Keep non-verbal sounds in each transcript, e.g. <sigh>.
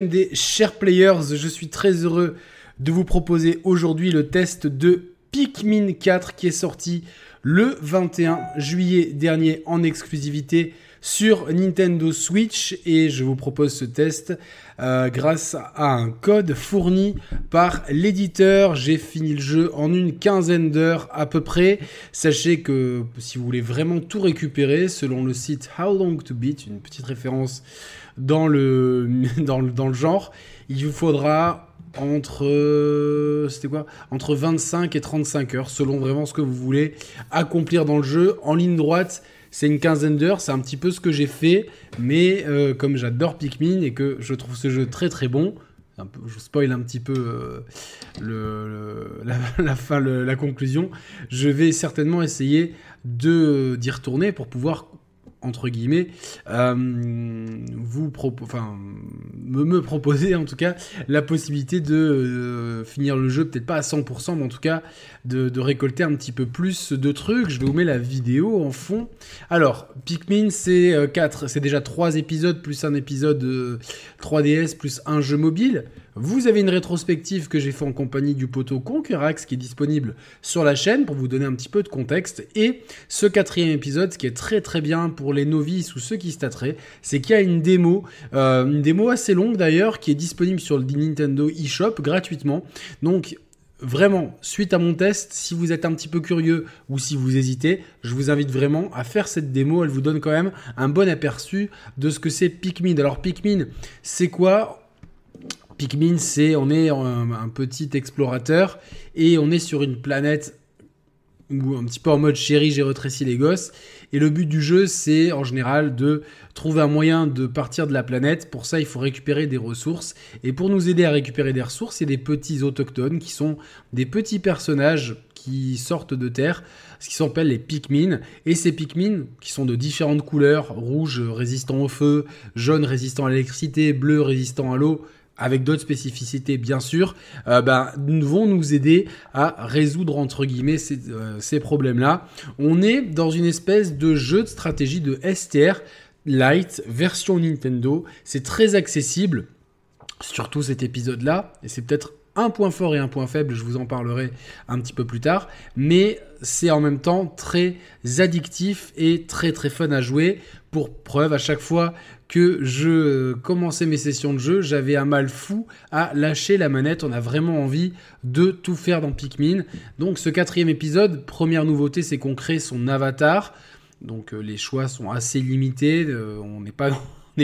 des chers players, je suis très heureux de vous proposer aujourd'hui le test de Pikmin 4 qui est sorti le 21 juillet dernier en exclusivité sur Nintendo Switch et je vous propose ce test euh, grâce à un code fourni par l'éditeur. J'ai fini le jeu en une quinzaine d'heures à peu près. Sachez que si vous voulez vraiment tout récupérer, selon le site How Long to Beat, une petite référence dans le, <laughs> dans genre, il vous faudra entre 25 et 35 heures selon vraiment ce que vous voulez accomplir dans le jeu en ligne droite c'est une quinzaine d'heures, c'est un petit peu ce que j'ai fait, mais euh, comme j'adore Pikmin et que je trouve ce jeu très très bon, je spoil un petit peu euh, <laughs> la, fin, la conclusion, je vais certainement essayer d'y retourner pour pouvoir entre guillemets, euh, vous enfin, me, me, proposer en tout cas la possibilité de euh, finir le jeu, peut-être pas à 100%, mais en tout cas de, récolter un petit peu plus de trucs. Je vous mettre la vidéo en fond. Alors, Pikmin, c'est 4, euh, c'est déjà 3 épisodes, plus un épisode 3DS, plus un jeu mobile. Vous avez une rétrospective que j'ai fait en compagnie du poteau Concurax qui est disponible sur la chaîne pour vous donner un petit peu de contexte. Et ce quatrième épisode, ce qui est très très bien pour les novices ou ceux qui se tâteraient, c'est qu'il y a une démo, euh, une démo assez longue d'ailleurs, qui est disponible sur le Nintendo eShop gratuitement. Donc Vraiment, suite à mon test, si vous êtes un petit peu curieux ou si vous hésitez, je vous invite vraiment à faire cette démo. Elle vous donne quand même un bon aperçu de ce que c'est Pikmin. Alors Pikmin, c'est quoi? Pikmin, c'est on est un, petit explorateur et on est sur une planète où un petit peu en mode chéri, j'ai rétréci les gosses. Et le but du jeu, c'est en général de trouver un moyen de partir de la planète. Pour ça, il faut récupérer des ressources. Et pour nous aider à récupérer des ressources, a des petits autochtones qui sont des petits personnages qui sortent de terre, ce qui s'appelle les Pikmin. Et ces Pikmin, qui sont de différentes couleurs, rouge résistant au feu, jaune résistant à l'électricité, bleu résistant à l'eau, avec d'autres spécificités bien sûr, euh, ben, vont nous aider à résoudre entre guillemets ces, euh, ces problèmes-là. On est dans une espèce de jeu de stratégie de STR Lite version Nintendo. C'est très accessible, surtout cet épisode-là, et c'est peut-être un point fort et un point faible, je vous en parlerai un petit peu plus tard, mais c'est en même temps très addictif et très très fun à jouer. Pour preuve, à chaque fois que je commençais mes sessions de jeu, j'avais un mal fou à lâcher la manette. On a vraiment envie de tout faire dans Pikmin. Donc ce quatrième épisode, première nouveauté, c'est qu'on crée son avatar. Donc euh, les choix sont assez limités. Euh, on n'est pas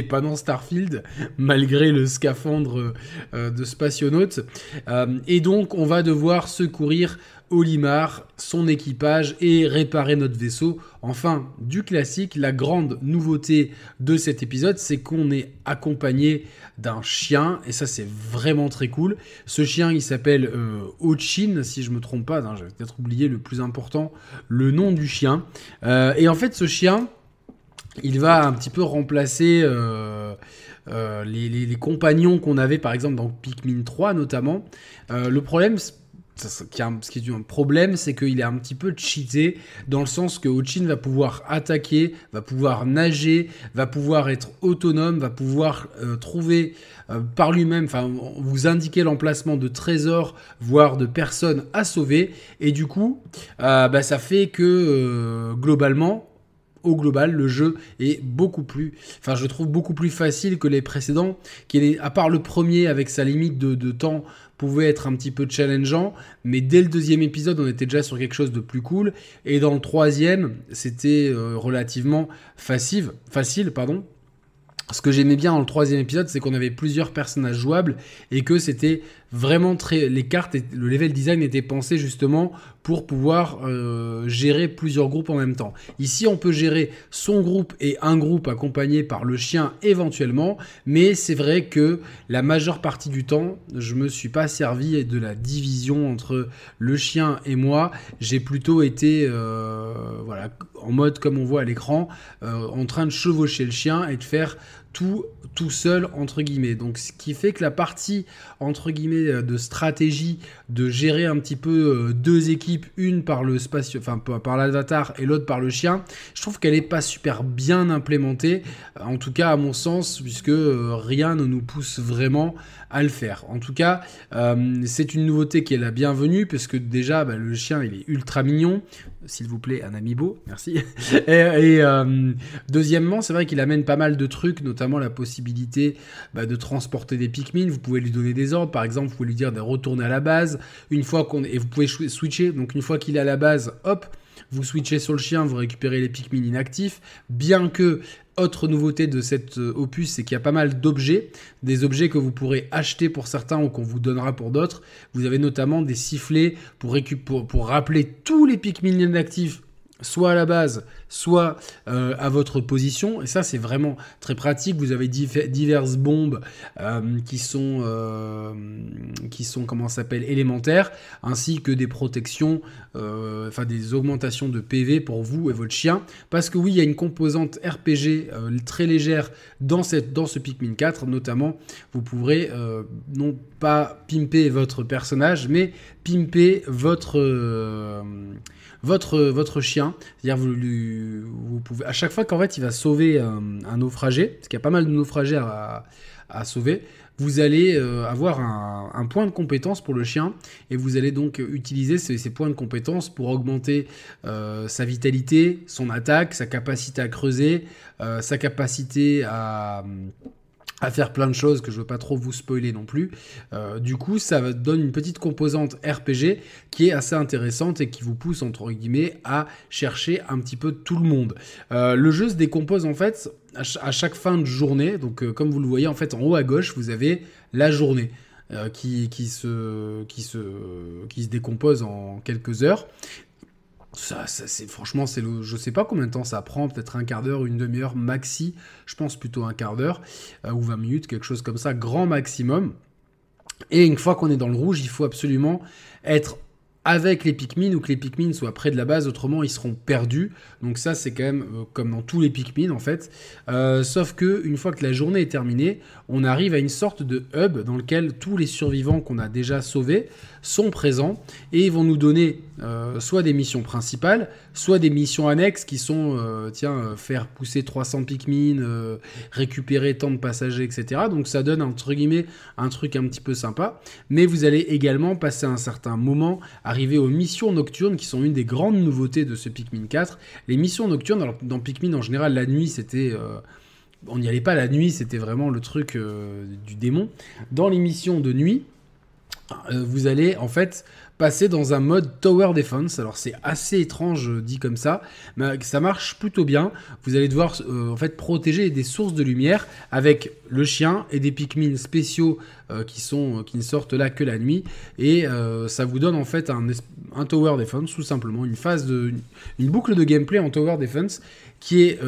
pas dans Starfield, malgré le scaphandre euh, de spationaute. Euh, et donc, on va devoir secourir Olimar, son équipage et réparer notre vaisseau. Enfin, du classique, la grande nouveauté de cet épisode, c'est qu'on est accompagné d'un chien, et ça c'est vraiment très cool. Ce chien, il s'appelle euh, Ochin, si je me trompe pas, hein, j'avais peut-être oublié le plus important, le nom du chien. et en fait, ce chien, il va un petit peu remplacer euh, euh, les, compagnons qu'on avait par exemple dans Pikmin 3 notamment. Euh, le problème, ce qui, est un problème, c'est qu'il est un petit peu cheaté dans le sens que Ochin va pouvoir attaquer, va pouvoir nager, va pouvoir être autonome, va pouvoir trouver par lui-même, vous indiquer l'emplacement de trésors, voire de personnes à sauver, et du coup, bah, ça fait que globalement, au global, le jeu est beaucoup plus, enfin, je trouve beaucoup plus facile que les précédents, qui à part le premier avec sa limite de, temps, pouvait être un petit peu challengeant, mais dès le deuxième épisode, on était déjà sur quelque chose de plus cool, et dans le troisième, c'était euh, relativement facile, facile, pardon, ce que j'aimais bien dans le troisième épisode, c'est qu'on avait plusieurs personnages jouables et que c'était vraiment très. Les cartes, et le level design était pensé justement pour pouvoir euh, gérer plusieurs groupes en même temps. Ici, on peut gérer son groupe et un groupe accompagné par le chien éventuellement, mais c'est vrai que la majeure partie du temps, je me suis pas servi de la division entre le chien et moi. J'ai plutôt été euh, voilà en mode comme on voit à l'écran, euh, en train de chevaucher le chien et de faire tout tout seul entre guillemets. Donc ce qui fait que la partie entre guillemets euh, de stratégie, de gérer un petit peu euh, deux équipes, une par le spatio, enfin par l'avatar et l'autre par le chien, je trouve qu'elle est pas super bien implémentée. En tout cas à mon sens, puisque rien ne nous pousse vraiment à le faire. En tout cas, c'est une nouveauté qui est la bienvenue, parce que déjà bah, le chien il est ultra mignon. S'il vous plaît, un ami beau, merci. <laughs> et, deuxièmement, c'est vrai qu'il amène pas mal de trucs, notamment la possibilité bah, de transporter des Pikmin. Vous pouvez lui donner des ordres, par exemple, vous pouvez lui dire de retourner à la base. Une fois qu'on et vous pouvez switcher. Donc une fois qu'il est à la base, hop, vous switchez sur le chien, vous récupérez les Pikmin inactifs. Bien que autre nouveauté de cette euh, opus, c'est qu'il y a pas mal d'objets, des objets que vous pourrez acheter pour certains ou qu'on vous donnera pour d'autres. Vous avez notamment des sifflets pour, rappeler tous les Pikmin inactifs soit à la base, soit euh, à votre position. Et ça, c'est vraiment très pratique. Vous avez diverses bombes euh, qui sont, euh, qui s'appelle, élémentaires, ainsi que des protections, enfin des augmentations de PV pour vous et votre chien. Parce que oui, il y a une composante RPG très légère dans, dans ce Pikmin 4, notamment, vous pourrez non pas pimper votre personnage, mais pimper votre votre, votre chien. C'est-à-dire, vous, pouvez, à chaque fois qu'en fait il va sauver un, naufragé, parce qu'il y a pas mal de naufragés à, sauver, vous allez euh, avoir un, point de compétence pour le chien et vous allez donc utiliser ces, points de compétence pour augmenter euh, sa vitalité, son attaque, sa capacité à creuser, euh, sa capacité à faire plein de choses que je veux pas trop vous spoiler non plus. Euh, du coup, ça donne une petite composante RPG qui est assez intéressante et qui vous pousse entre guillemets à chercher un petit peu tout le monde. Euh, le jeu se décompose en fait à, chaque fin de journée. Donc, euh, comme vous le voyez en fait en haut à gauche, vous avez la journée. qui, qui, se, qui, se, qui se décompose en quelques heures. Ça, c'est franchement, c'est le, je sais pas combien de temps ça prend, peut-être un quart d'heure, une demi-heure maxi. Je pense plutôt un quart d'heure euh, ou 20 minutes, quelque chose comme ça, grand maximum. Et une fois qu'on est dans le rouge, il faut absolument être avec les Pikmin ou que les Pikmin soient près de la base, autrement ils seront perdus. Donc ça c'est quand même euh, comme dans tous les Pikmin en fait. Euh, sauf que une fois que la journée est terminée, on arrive à une sorte de hub dans lequel tous les survivants qu'on a déjà sauvés sont présents et ils vont nous donner euh, soit des missions principales, soit des missions annexes qui sont, tiens, faire pousser 300 Pikmin, récupérer tant de passagers, etc. Donc ça donne entre guillemets un truc un petit peu sympa. Mais vous allez également passer un certain moment arriver aux missions nocturnes qui sont une des grandes nouveautés de ce Pikmin 4. Les missions nocturnes, dans Pikmin en général, la nuit c'était. Euh, on n'y allait pas la nuit, c'était vraiment le truc euh, du démon. Dans les missions de nuit, euh, vous allez en fait passer dans un mode Tower Defense. Alors c'est assez étrange euh, dit comme ça, mais ça marche plutôt bien. Vous allez devoir euh, protéger des sources de lumière avec le chien et des Pikmin spéciaux euh, qui ne sortent là que la nuit et ça vous donne en fait un, un, Tower Defense tout simplement une phase de une boucle de gameplay en Tower Defense qui est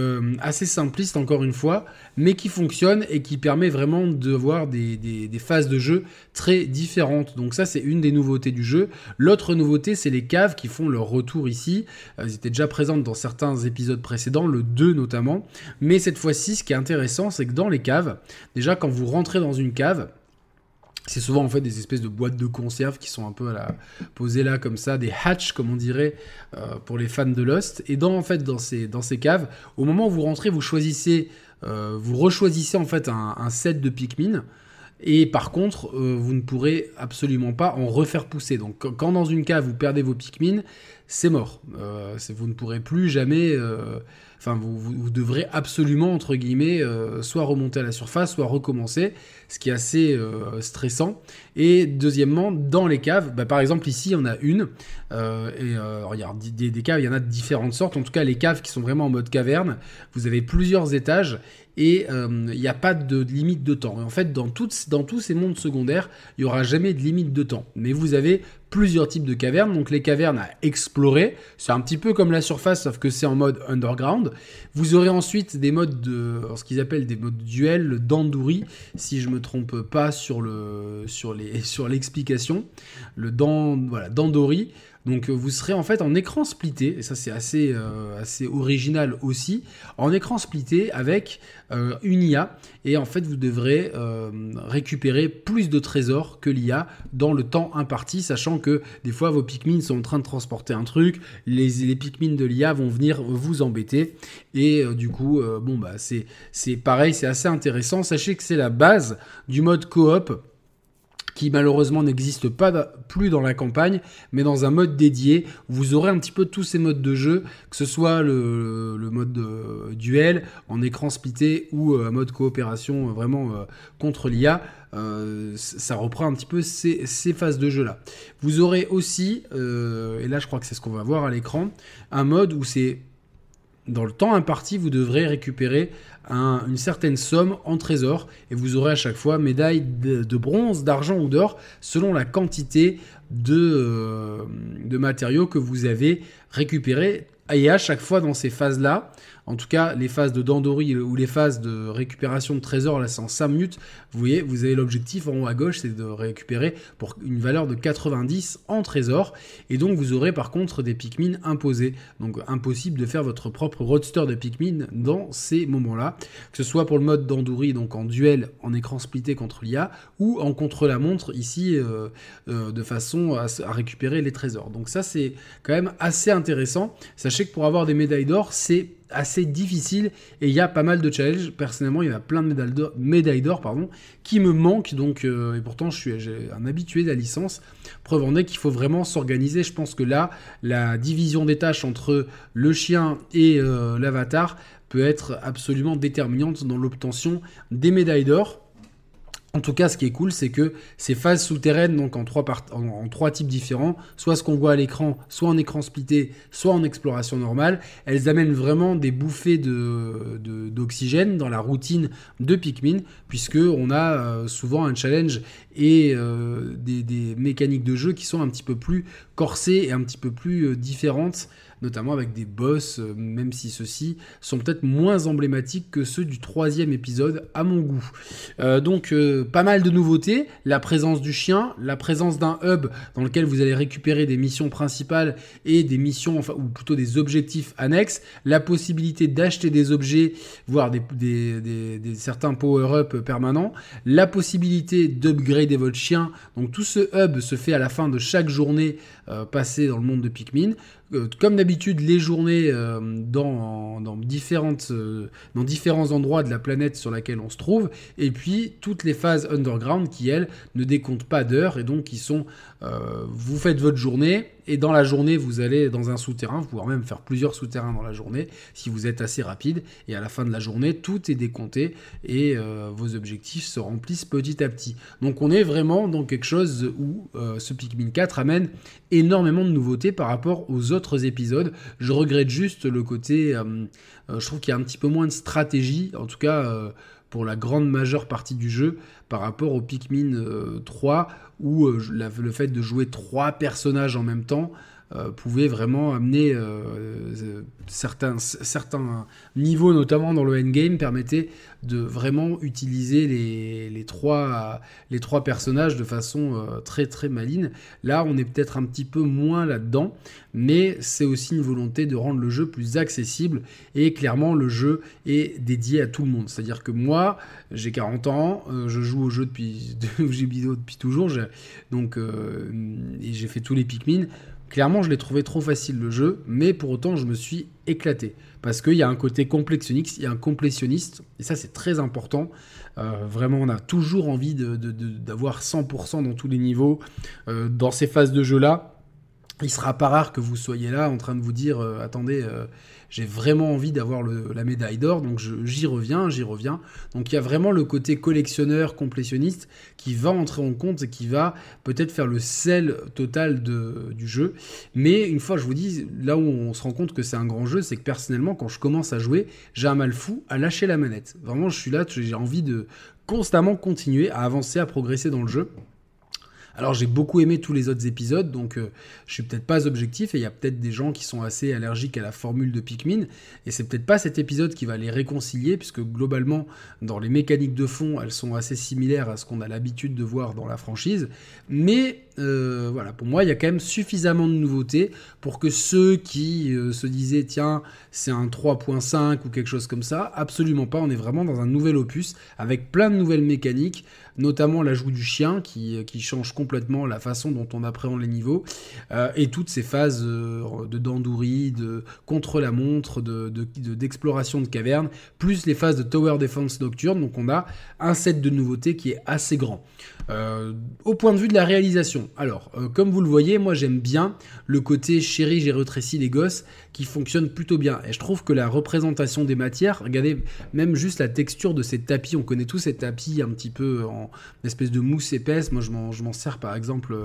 assez simpliste encore une fois, mais qui fonctionne et qui permet vraiment de voir des, phases de jeu très différentes. Donc ça c'est une des nouveautés du jeu. L'autre nouveauté, c'est les caves qui font leur retour ici. Elles étaient déjà présentes dans certains épisodes précédents, le 2 notamment. Mais cette fois-ci, ce qui est intéressant, c'est que dans les caves, déjà quand vous rentrez dans une cave, c'est souvent en fait des espèces de boîtes de conserve qui sont un peu à la... posées là comme ça, des hatches comme on dirait euh, pour les fans de Lost. Et dans en fait dans ces, dans ces caves, au moment où vous rentrez, vous choisissez, euh, vous rechoisissez en fait un, un set de Pikmin. Et par contre, euh, vous ne pourrez absolument pas en refaire pousser. Donc quand dans une cave vous perdez vos Pikmin, c'est mort. Euh, vous ne pourrez plus jamais... Euh, enfin, vous, devrez absolument, entre guillemets, soit remonter à la surface, soit recommencer, ce qui est assez stressant. Et deuxièmement, dans les caves, bah, par exemple ici, il y en a une. et a des, des, caves, il y en a de différentes sortes. En tout cas, les caves qui sont vraiment en mode caverne, vous avez plusieurs étages et euh, il n'y a pas de limite de temps. en fait, dans, tous ces mondes secondaires, il n'y aura jamais de limite de temps. Mais vous avez plusieurs types de cavernes. Donc les cavernes à explorer, c'est un petit peu comme la surface, sauf que c'est en mode underground. Vous aurez ensuite des modes de, ce qu'ils appellent des modes duel, le dandouri, si je me trompe pas sur <laughs> l'explication, le voilà, dandori. Donc vous serez en fait en écran splitté, et ça c'est assez, euh, assez original aussi, en écran splitté avec euh, une IA, et en fait vous devrez euh, récupérer plus de trésors que l'IA dans le temps imparti, sachant que des fois vos Pikmin sont en train de transporter un truc, les, les Pikmin de l'IA vont venir vous embêter, et du coup, bon bah c'est pareil, c'est assez intéressant, sachez que c'est la base du mode coop qui malheureusement n'existe pas plus dans la campagne, mais dans un mode dédié, vous aurez un petit peu tous ces modes de jeu, que ce soit le, mode de duel en écran splitté ou un euh, mode coopération euh, vraiment euh, contre l'IA. ça reprend un petit peu ces, phases de jeu là. Vous aurez aussi, et là je crois que c'est ce qu'on va voir à l'écran, un mode où c'est dans le temps imparti, vous devrez récupérer une certaine somme en trésor et vous aurez à chaque fois médaille de, bronze, d'argent ou d'or selon la quantité de, euh, de matériaux que vous avez récupérés. Et à chaque fois dans ces phases-là, en tout cas, les phases de Dandori ou les phases de récupération de trésors, là c'est en 5 minutes. Vous voyez, vous avez l'objectif en haut à gauche, c'est de récupérer pour une valeur de 90 en trésors. Et donc vous aurez par contre des Pikmin imposés. Donc impossible de faire votre propre roadster de Pikmin dans ces moments-là. Que ce soit pour le mode Dandori, donc en duel en écran splitté contre l'IA, ou en contre-la-montre ici euh, euh, de façon à, à récupérer les trésors. Donc ça c'est quand même assez intéressant. Sachez que pour avoir des médailles d'or, c'est assez difficile et il y a pas mal de challenges. Personnellement, il y a plein de médailles d'or qui me manquent. Donc, euh, et pourtant, je suis un habitué de la licence. Preuve en est qu'il faut vraiment s'organiser. Je pense que là, la division des tâches entre le chien et euh, l'avatar peut être absolument déterminante dans l'obtention des médailles d'or. En tout cas, ce qui est cool, c'est que ces phases souterraines, donc en trois, types différents, soit ce qu'on voit à l'écran, soit en écran splitté, soit en exploration normale, elles amènent vraiment des bouffées d'oxygène dans la routine de Pikmin, puisque on a euh, souvent un challenge et euh, des, des, mécaniques de jeu qui sont un petit peu plus corsées et un petit peu plus euh, différentes notamment avec des boss, euh, même si ceux-ci sont peut-être moins emblématiques que ceux du troisième épisode à mon goût. Euh, donc euh, pas mal de nouveautés, la présence du chien, la présence d'un hub dans lequel vous allez récupérer des missions principales et des missions, enfin, ou plutôt des objectifs annexes, la possibilité d'acheter des objets, voire des, certains power-up permanents, la possibilité d'upgrader votre chien. Donc tout ce hub se fait à la fin de chaque journée passée dans le monde de Pikmin. Euh, comme d'habitude, les journées euh, dans, différentes, euh, dans différents endroits de la planète sur laquelle on se trouve, et puis toutes les phases underground qui, elles, ne décomptent pas d'heures, et donc qui sont, vous faites votre journée, et dans la journée, vous allez dans un souterrain, vous pouvez même faire plusieurs souterrains dans la journée, si vous êtes assez rapide, et à la fin de la journée, tout est décompté, et vos objectifs se remplissent petit à petit. Donc on est vraiment dans quelque chose où ce Pikmin 4 amène énormément de nouveautés par rapport aux autres épisodes. Je regrette juste le côté, euh, euh, je trouve qu'il y a un petit peu moins de stratégie, en tout cas euh, pour la grande majeure partie du jeu, par rapport au Pikmin 3, où le fait de jouer trois personnages en même temps, euh, pouvait vraiment amener euh, certains, certains niveaux, notamment dans le endgame, permettaient de vraiment utiliser les, les, trois, les trois personnages de façon euh, très très maligne. Là, on est peut-être un petit peu moins là-dedans, mais c'est aussi une volonté de rendre le jeu plus accessible et clairement le jeu est dédié à tout le monde. C'est-à-dire que moi, j'ai 40 ans, je joue au jeu depuis, <laughs> depuis toujours, donc et j'ai fait tous les Pikmin. Clairement, je l'ai trouvé trop facile le jeu, mais pour autant, je me suis éclaté. Parce qu'il y a un côté complexionniste, il y a un complétionniste, et ça, c'est très important. Euh, vraiment, on a toujours envie d'avoir 100% dans tous les niveaux. Euh, dans ces phases de jeu-là, il sera pas rare que vous soyez là en train de vous dire euh, attendez j'ai vraiment envie d'avoir la médaille d'or, donc j'y reviens, j'y reviens. Donc il y a vraiment le côté collectionneur, complétionniste qui va entrer en compte et qui va peut-être faire le sel total du jeu. Mais une fois, je vous dis, là où on se rend compte que c'est un grand jeu, c'est que personnellement, quand je commence à jouer, j'ai un mal fou à lâcher la manette. Vraiment, je suis là, j'ai envie de constamment continuer à avancer, à progresser dans le jeu. Alors j'ai beaucoup aimé tous les autres épisodes, donc euh, je suis peut-être pas objectif et il y a peut-être des gens qui sont assez allergiques à la formule de Pikmin et c'est peut-être pas cet épisode qui va les réconcilier puisque globalement dans les mécaniques de fond elles sont assez similaires à ce qu'on a l'habitude de voir dans la franchise, mais euh, voilà pour moi il y a quand même suffisamment de nouveautés pour que ceux qui euh, se disaient tiens c'est un 3.5 ou quelque chose comme ça, absolument pas, on est vraiment dans un nouvel opus avec plein de nouvelles mécaniques notamment l'ajout du chien qui, qui, change complètement la façon dont on appréhende les niveaux, euh, et toutes ces phases euh, de dandourie, de contre-la-montre, d'exploration de, cavernes, plus les phases de tower defense nocturne, donc on a un set de nouveautés qui est assez grand. Euh, au point de vue de la réalisation, alors, euh, comme vous le voyez, moi j'aime bien le côté chéri, j'ai rétréci les gosses qui fonctionne plutôt bien. Et je trouve que la représentation des matières, regardez, même juste la texture de ces tapis, on connaît tous ces tapis un petit peu en espèce de mousse épaisse. Moi je m'en sers par exemple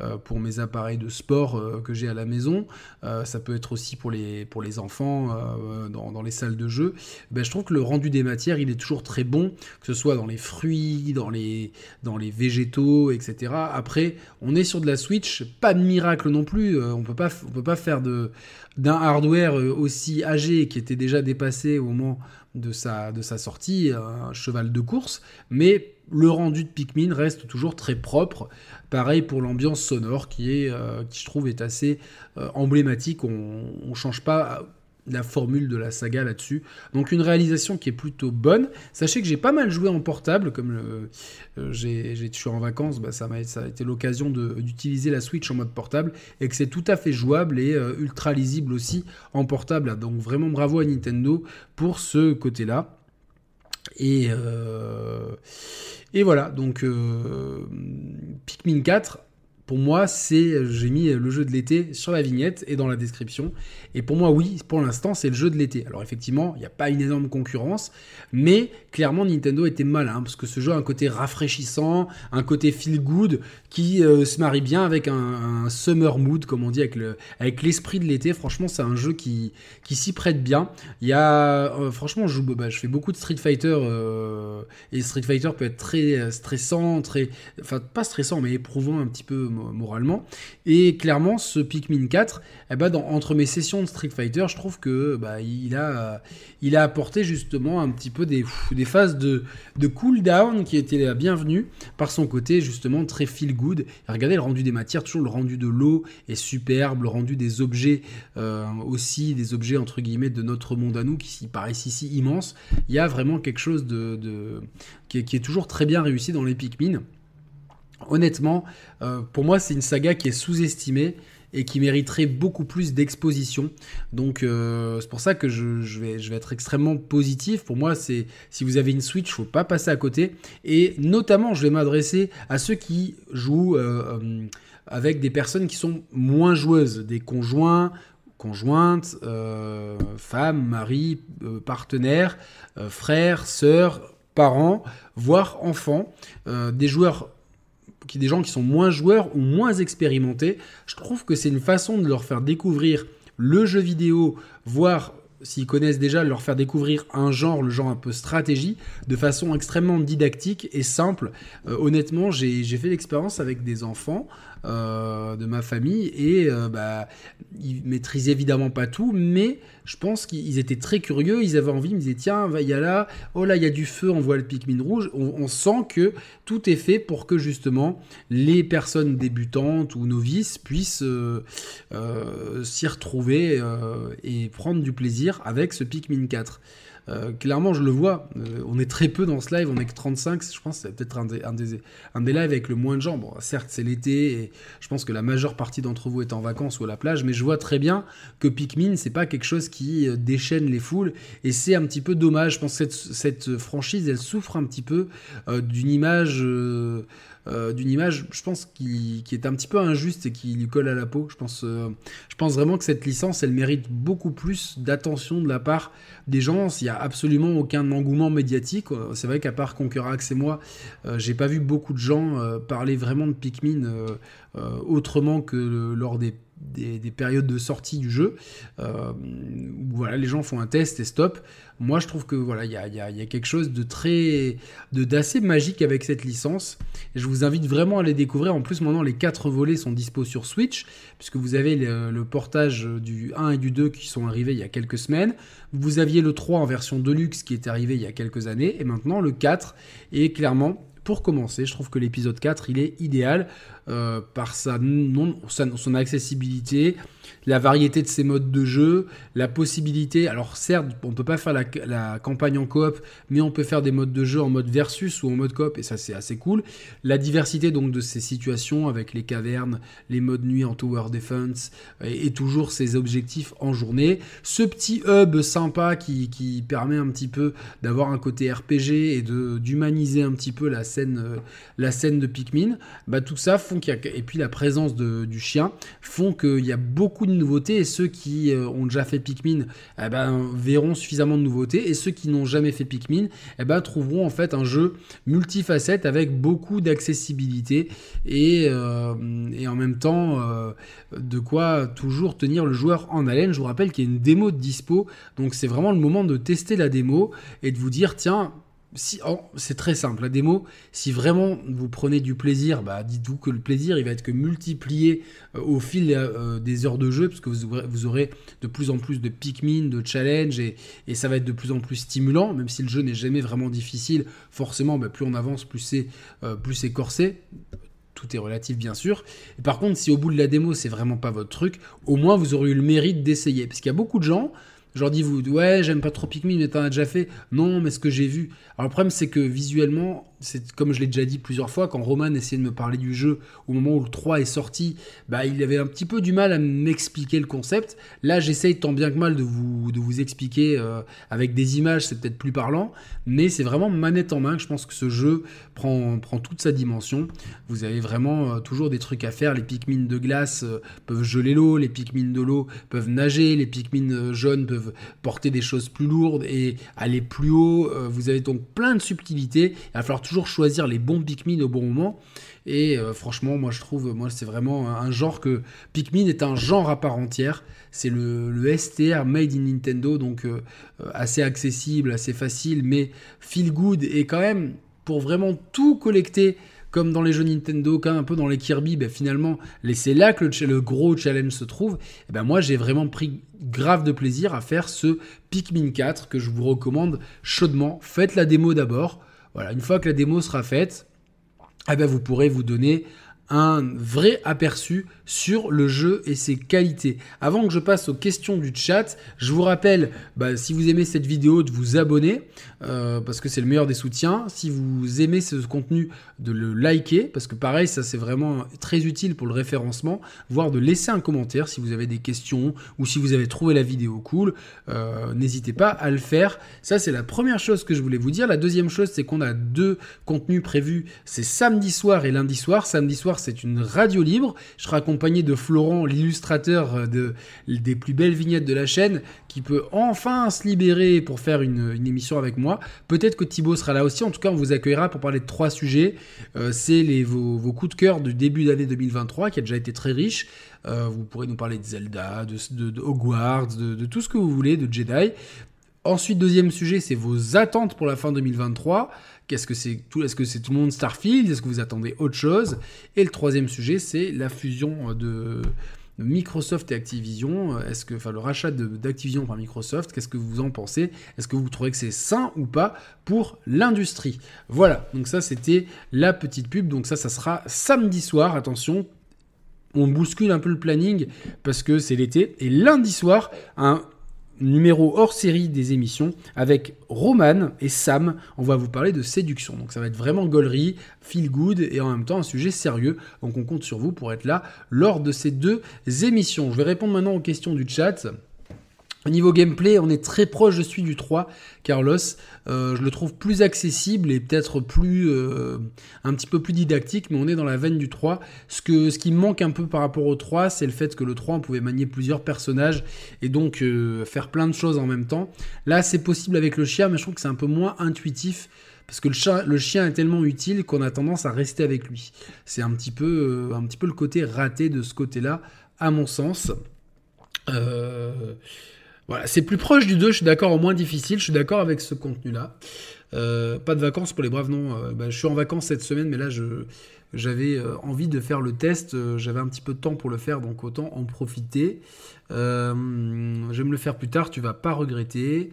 euh, pour mes appareils de sport que j'ai à la maison. ça peut être aussi pour les, pour les enfants dans, dans, les salles de jeu. Ben, je trouve que le rendu des matières, il est toujours très bon, que ce soit dans les fruits, dans les, dans les végétaux, etc. Après, on est sur de la Switch, pas de miracle non plus. Euh, on peut pas, on peut pas faire de d'un hardware euh, aussi âgé qui était déjà dépassé au moment de sa, de sa sortie, un cheval de course, mais le rendu de Pikmin reste toujours très propre. Pareil pour l'ambiance sonore qui est, euh, je trouve est assez emblématique. On, on change pas la formule de la saga là-dessus. Donc une réalisation qui est plutôt bonne. Sachez que j'ai pas mal joué en portable, comme euh, j'ai, je suis en vacances, bah, ça, a été l'occasion d'utiliser la Switch en mode portable, et que c'est tout à fait jouable et euh, ultra lisible aussi en portable. Donc vraiment bravo à Nintendo pour ce côté-là. Et, euh, et voilà, donc Pikmin 4, pour moi, c'est, j'ai mis le jeu de l'été sur la vignette et dans la description. Et pour moi, oui, pour l'instant, c'est le jeu de l'été. Alors effectivement, il n'y a pas une énorme concurrence, mais clairement, Nintendo était malin, parce que ce jeu a un côté rafraîchissant, un côté feel good, qui euh, se marie bien avec un, summer mood, comme on dit, avec, le, avec l'esprit de l'été. Franchement, c'est un jeu qui, qui s'y prête bien. Il y a, euh, franchement, je, bah, je fais beaucoup de Street Fighter, euh, et Street Fighter peut être très stressant, très, enfin, pas stressant, mais éprouvant un petit peu moralement. Et clairement, ce Pikmin 4, eh ben, dans, entre mes sessions de Street Fighter, je trouve que bah, il, a, il a apporté justement un petit peu des, des phases de, de cooldown qui étaient la bienvenue par son côté justement très feel good. regardez le rendu des matières, toujours le rendu de l'eau est superbe, le rendu des objets euh, aussi, des objets entre guillemets de notre monde à nous qui paraissent ici immenses. Il y a vraiment quelque chose de, qui, qui, est, toujours très bien réussi dans les Pikmin. Honnêtement, euh, pour moi, c'est une saga qui est sous-estimée et qui mériterait beaucoup plus d'exposition. Donc euh, c'est pour ça que je, vais, être extrêmement positif. Pour moi, c'est si vous avez une Switch, faut pas passer à côté. Et notamment, je vais m'adresser à ceux qui jouent euh, avec des personnes qui sont moins joueuses, des conjoints conjointes, femmes, maris, partenaires, frères, sœurs, parents, voire enfants, des joueurs des gens qui sont moins joueurs ou moins expérimentés, je trouve que c'est une façon de leur faire découvrir le jeu vidéo, voire s'ils connaissent déjà, leur faire découvrir un genre, le genre un peu stratégie, de façon extrêmement didactique et simple. Euh, honnêtement, j'ai fait l'expérience avec des enfants euh, de ma famille et euh, bah, ils maîtrisaient évidemment pas tout, mais je pense qu'ils étaient très curieux, ils avaient envie, ils me disaient tiens, il y a là, oh là, il y a du feu, on voit le Pikmin rouge, on, sent que tout est fait pour que justement les personnes débutantes ou novices puissent euh, s'y retrouver et prendre du plaisir avec ce Pikmin 4. Euh, clairement, je le vois. Euh, on est très peu dans ce live, on est que 35. Je pense que c'est peut-être un des, lives avec le moins de gens. Bon, certes, c'est l'été et je pense que la majeure partie d'entre vous est en vacances ou à la plage, mais je vois très bien que Pikmin, c'est pas quelque chose qui euh, déchaîne les foules et c'est un petit peu dommage. Je pense que cette franchise, elle souffre un petit peu d'une image. Euh, d'une image, je pense, qui, est un petit peu injuste et qui lui colle à la peau. Je pense, euh, je pense vraiment que cette licence, elle mérite beaucoup plus d'attention de la part des gens. Il n'y a absolument aucun engouement médiatique. Euh, c'est vrai qu'à part Conquerax et moi, j'ai pas vu beaucoup de gens parler vraiment de Pikmin autrement que lors des des, périodes de sortie du jeu. Euh, voilà, les gens font un test et stop. Moi, je trouve que voilà, il y a, quelque chose de très, de d'assez magique avec cette licence. Je vous invite vraiment à les découvrir. En plus, maintenant, les quatre volets sont dispo sur Switch, puisque vous avez le, portage du 1 et du 2 qui sont arrivés il y a quelques semaines. Vous aviez le 3 en version deluxe qui est arrivé il y a quelques années, et maintenant le 4 est clairement pour commencer, je trouve que l'épisode 4, il est idéal euh, par sa, non, son accessibilité, la variété de ses modes de jeu, la possibilité, alors certes, on ne peut pas faire la, campagne en coop, mais on peut faire des modes de jeu en mode versus ou en mode coop, et ça c'est assez cool. La diversité donc de ces situations avec les cavernes, les modes nuit en tower defense, et, toujours ses objectifs en journée. Ce petit hub sympa qui, permet un petit peu d'avoir un côté RPG et d'humaniser un petit peu la scène, euh, la scène de Pikmin, bah, tout ça font et puis la présence du chien font qu'il y a beaucoup de nouveautés et ceux qui euh, ont déjà fait Pikmin eh ben, verront suffisamment de nouveautés et ceux qui n'ont jamais fait Pikmin eh ben, trouveront en fait un jeu multifacette avec beaucoup d'accessibilité et, euh, en même temps euh, de quoi toujours tenir le joueur en haleine. Je vous rappelle qu'il y a une démo de dispo donc c'est vraiment le moment de tester la démo et de vous dire tiens si, oh, c'est très simple, la démo, si vraiment vous prenez du plaisir, bah, dites-vous que le plaisir, il va être que multiplié euh, au fil euh, des heures de jeu, parce que vous aurez, de plus en plus de Pikmin, de challenge, et, ça va être de plus en plus stimulant, même si le jeu n'est jamais vraiment difficile, forcément, bah, plus on avance, plus c'est, euh, corsé. Tout est relatif, bien sûr. Par contre, si au bout de la démo, c'est vraiment pas votre truc, au moins vous aurez eu le mérite d'essayer. Parce qu'il y a beaucoup de gens, je dis, vous, ouais, j'aime pas trop Pikmin, mais t'en as déjà fait. Non, mais ce que j'ai vu. Alors le problème, c'est que visuellement, c'est comme je l'ai déjà dit plusieurs fois, quand Roman essayait de me parler du jeu au moment où le 3 est sorti, bah, il avait un petit peu du mal à m'expliquer le concept. Là, j'essaye tant bien que mal de vous, de vous expliquer euh, avec des images, c'est peut-être plus parlant, mais c'est vraiment manette en main que je pense que ce jeu prend, prend toute sa dimension. Vous avez vraiment euh, toujours des trucs à faire. Les Pikmin de glace euh, peuvent geler l'eau, les Pikmin de l'eau peuvent nager, les Pikmin jaunes peuvent porter des choses plus lourdes et aller plus haut. vous avez donc plein de subtilités. Il va falloir toujours choisir les bons Pikmin au bon moment. Et euh, franchement, moi je trouve, moi c'est vraiment un genre que Pikmin est un genre à part entière. C'est le, le, STR made in Nintendo, donc euh, euh, assez accessible, assez facile, mais feel good et quand même pour vraiment tout collecter comme dans les jeux Nintendo, comme un peu dans les Kirby, ben finalement, c'est là que le, gros challenge se trouve. Et eh ben moi, j'ai vraiment pris grave de plaisir à faire ce Pikmin 4 que je vous recommande chaudement. Faites la démo d'abord. Voilà, une fois que la démo sera faite, eh ben vous pourrez vous donner un vrai aperçu sur le jeu et ses qualités. Avant que je passe aux questions du chat, je vous rappelle, bah, si vous aimez cette vidéo, de vous abonner, euh, parce que c'est le meilleur des soutiens. Si vous aimez ce contenu, de le liker, parce que pareil, ça c'est vraiment très utile pour le référencement, voire de laisser un commentaire si vous avez des questions ou si vous avez trouvé la vidéo cool. Euh, n'hésitez pas à le faire. Ça c'est la première chose que je voulais vous dire. La deuxième chose, c'est qu'on a deux contenus prévus. C'est samedi soir et lundi soir. Samedi soir, c'est une radio libre. Je serai de Florent, l'illustrateur de, des plus belles vignettes de la chaîne, qui peut enfin se libérer pour faire une, émission avec moi. Peut-être que Thibaut sera là aussi. En tout cas, on vous accueillera pour parler de trois sujets. Euh, c'est vos, vos, coups de cœur du début d'année 2023, qui a déjà été très riche. Euh, vous pourrez nous parler de Zelda, de, Hogwarts, de, tout ce que vous voulez, de Jedi. Ensuite, deuxième sujet, c'est vos attentes pour la fin 2023. Qu'est-ce que c'est tout Est-ce que c'est tout le monde Starfield? Est-ce que vous attendez autre chose? Et le troisième sujet, c'est la fusion de, Microsoft et Activision. Est-ce que, enfin, le rachat d'Activision par Microsoft, qu'est-ce que vous en pensez? Est-ce que vous trouvez que c'est sain ou pas pour l'industrie? Voilà. Donc ça, c'était la petite pub. Donc ça, ça sera samedi soir. Attention, on bouscule un peu le planning parce que c'est l'été. Et lundi soir, un numéro hors série des émissions avec Roman et Sam. On va vous parler de séduction. Donc ça va être vraiment gaulerie, feel good et en même temps un sujet sérieux. Donc on compte sur vous pour être là lors de ces deux émissions. Je vais répondre maintenant aux questions du chat. Au niveau gameplay, on est très proche, je suis du 3, Carlos. Euh, je le trouve plus accessible et peut-être plus euh, un petit peu plus didactique, mais on est dans la veine du 3. Ce, que, ce qui manque un peu par rapport au 3, c'est le fait que le 3, on pouvait manier plusieurs personnages et donc euh, faire plein de choses en même temps. Là, c'est possible avec le chien, mais je trouve que c'est un peu moins intuitif parce que le, le chien est tellement utile qu'on a tendance à rester avec lui. C'est un petit peu, un petit peu le côté raté de ce côté-là à mon sens. Voilà, c'est plus proche du 2, je suis d'accord, au moins difficile, je suis d'accord avec ce contenu-là. pas de vacances pour les braves, non. Bah, je suis en vacances cette semaine, mais là, j'avais euh, envie de faire le test, euh, j'avais un petit peu de temps pour le faire, donc autant en profiter. Euh, je vais me le faire plus tard, tu vas pas regretter.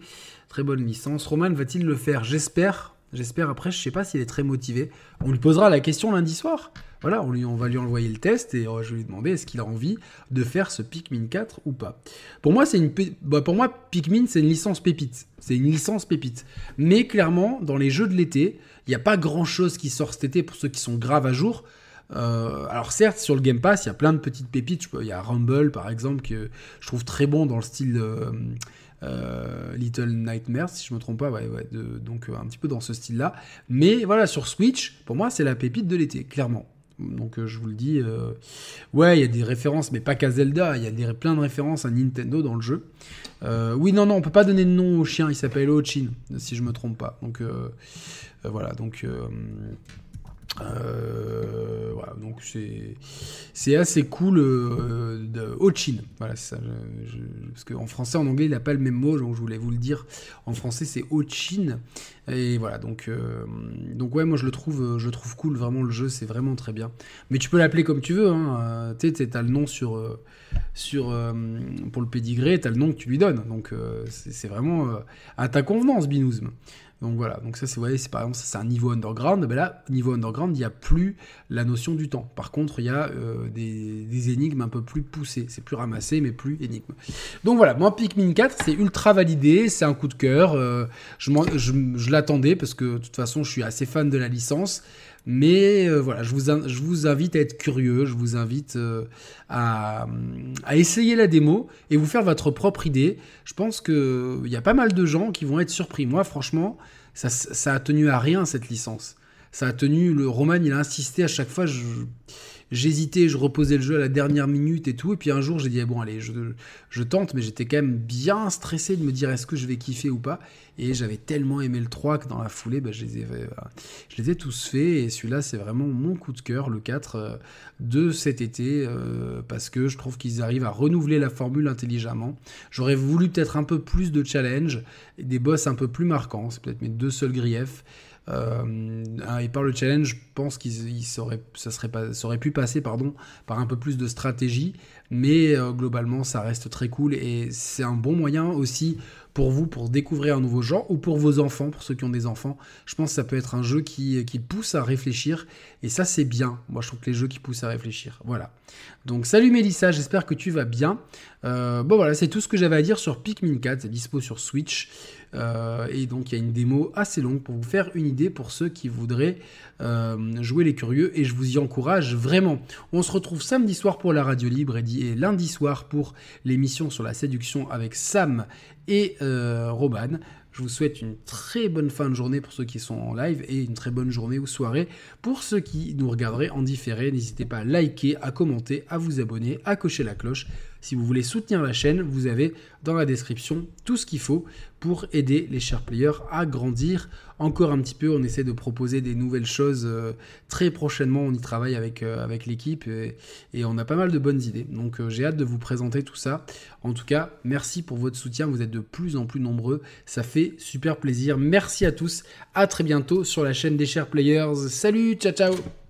Très bonne licence. Roman va-t-il le faire? J'espère. J'espère après, je sais pas s'il est très motivé. On lui posera la question lundi soir. Voilà, on, lui, va lui envoyer le test et je vais lui demander est-ce qu'il a envie de faire ce Pikmin 4 ou pas. Pour moi, c'est une bah, pour moi Pikmin c'est une licence pépite. C'est une licence pépite. Mais clairement, dans les jeux de l'été, il n'y a pas grand chose qui sort cet été pour ceux qui sont graves à jour. Euh, alors certes, sur le Game Pass, il y a plein de petites pépites. Il y a Rumble, par exemple, que je trouve très bon dans le style euh, euh, Little Nightmares, si je me trompe pas. Donc un petit peu dans ce style-là. Mais voilà, sur Switch, pour moi, c'est la pépite de l'été, clairement. Donc je vous le dis, ouais, il y a des références, mais pas qu'à Zelda, il y a des, plein de références à Nintendo dans le jeu. oui, non, non, on peut pas donner de nom au chien, il s'appelle Ochin, si je me trompe pas. Donc euh, voilà, donc. Euh, euh, donc c'est assez cool de Ochin. Voilà, ça. parce qu'en français, en anglais, il n'a pas le même mot, donc je voulais vous le dire. En français, c'est Ochin. Et voilà, donc, donc ouais, moi je le trouve, je trouve cool. Vraiment, le jeu, c'est vraiment très bien. Mais tu peux l'appeler comme tu veux. Hein. tu sais, le nom sur, sur pour le pédigré, t'as le nom que tu lui donnes. Donc c'est vraiment à ta convenance, Binouzm. Donc voilà, donc ça c'est voyez, c'est par exemple c'est un niveau underground, mais là niveau underground il n'y a plus la notion du temps. Par contre il y a euh, des, énigmes un peu plus poussées, c'est plus ramassé mais plus énigme. Donc voilà, moi Pikmin 4 c'est ultra validé, c'est un coup de cœur, euh, je l'attendais parce que de toute façon je suis assez fan de la licence. Mais euh, voilà, je vous, invite à être curieux, je vous invite euh, à, essayer la démo et vous faire votre propre idée. Je pense qu'il y a pas mal de gens qui vont être surpris. Moi, franchement, ça a tenu à rien cette licence. Ça a tenu, le Roman, il a insisté à chaque fois. J'hésitais, je reposais le jeu à la dernière minute et tout. Et puis un jour, j'ai dit, bon, allez, je, je tente, mais j'étais quand même bien stressé de me dire est-ce que je vais kiffer ou pas? Et j'avais tellement aimé le 3 que dans la foulée, bah, je, les ai, euh, je les ai tous faits. Et celui-là, c'est vraiment mon coup de cœur, le 4 euh, de cet été, euh, parce que je trouve qu'ils arrivent à renouveler la formule intelligemment. J'aurais voulu peut-être un peu plus de challenge, des boss un peu plus marquants. C'est peut-être mes deux seuls griefs. Euh, et par le challenge, je pense qu'il ça, serait pas, ça aurait pu passer pardon, par un peu plus de stratégie, mais euh, globalement ça reste très cool et c'est un bon moyen aussi pour vous pour découvrir un nouveau genre ou pour vos enfants, pour ceux qui ont des enfants. Je pense que ça peut être un jeu qui, qui pousse à réfléchir et ça c'est bien. Moi je trouve que les jeux qui poussent à réfléchir. Voilà. Donc salut Mélissa, j'espère que tu vas bien. Euh, bon voilà, c'est tout ce que j'avais à dire sur Pikmin 4, c'est dispo sur Switch. Euh, et donc il y a une démo assez longue pour vous faire une idée pour ceux qui voudraient euh, jouer les curieux et je vous y encourage vraiment. On se retrouve samedi soir pour la radio libre et lundi soir pour l'émission sur la séduction avec Sam et euh, Roban. Je vous souhaite une très bonne fin de journée pour ceux qui sont en live et une très bonne journée ou soirée pour ceux qui nous regarderaient en différé. N'hésitez pas à liker, à commenter, à vous abonner, à cocher la cloche. Si vous voulez soutenir la chaîne, vous avez dans la description tout ce qu'il faut pour aider les chers players à grandir encore un petit peu. On essaie de proposer des nouvelles choses euh, très prochainement. On y travaille avec, euh, l'équipe et, on a pas mal de bonnes idées. Donc euh, j'ai hâte de vous présenter tout ça. En tout cas, merci pour votre soutien. Vous êtes de plus en plus nombreux. Ça fait super plaisir. Merci à tous. À très bientôt sur la chaîne des chers players. Salut, ciao ciao